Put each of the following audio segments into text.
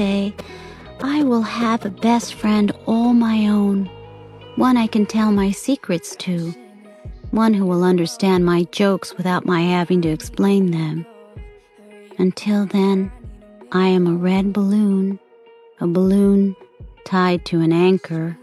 I will have a best friend all my own, one I can tell my secrets to, one who will understand my jokes without my having to explain them. Until then, I am a red balloon, a balloon tied to an anchor.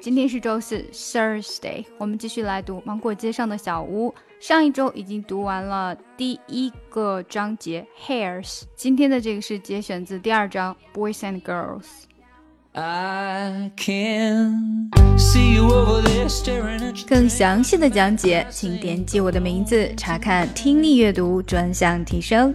今天是周四，Thursday，我们继续来读《芒果街上的小屋》。上一周已经读完了第一个章节 Hairs，今天的这个是节选自第二章 Boys and Girls。更详细的讲解，请点击我的名字查看听力阅读专项提升。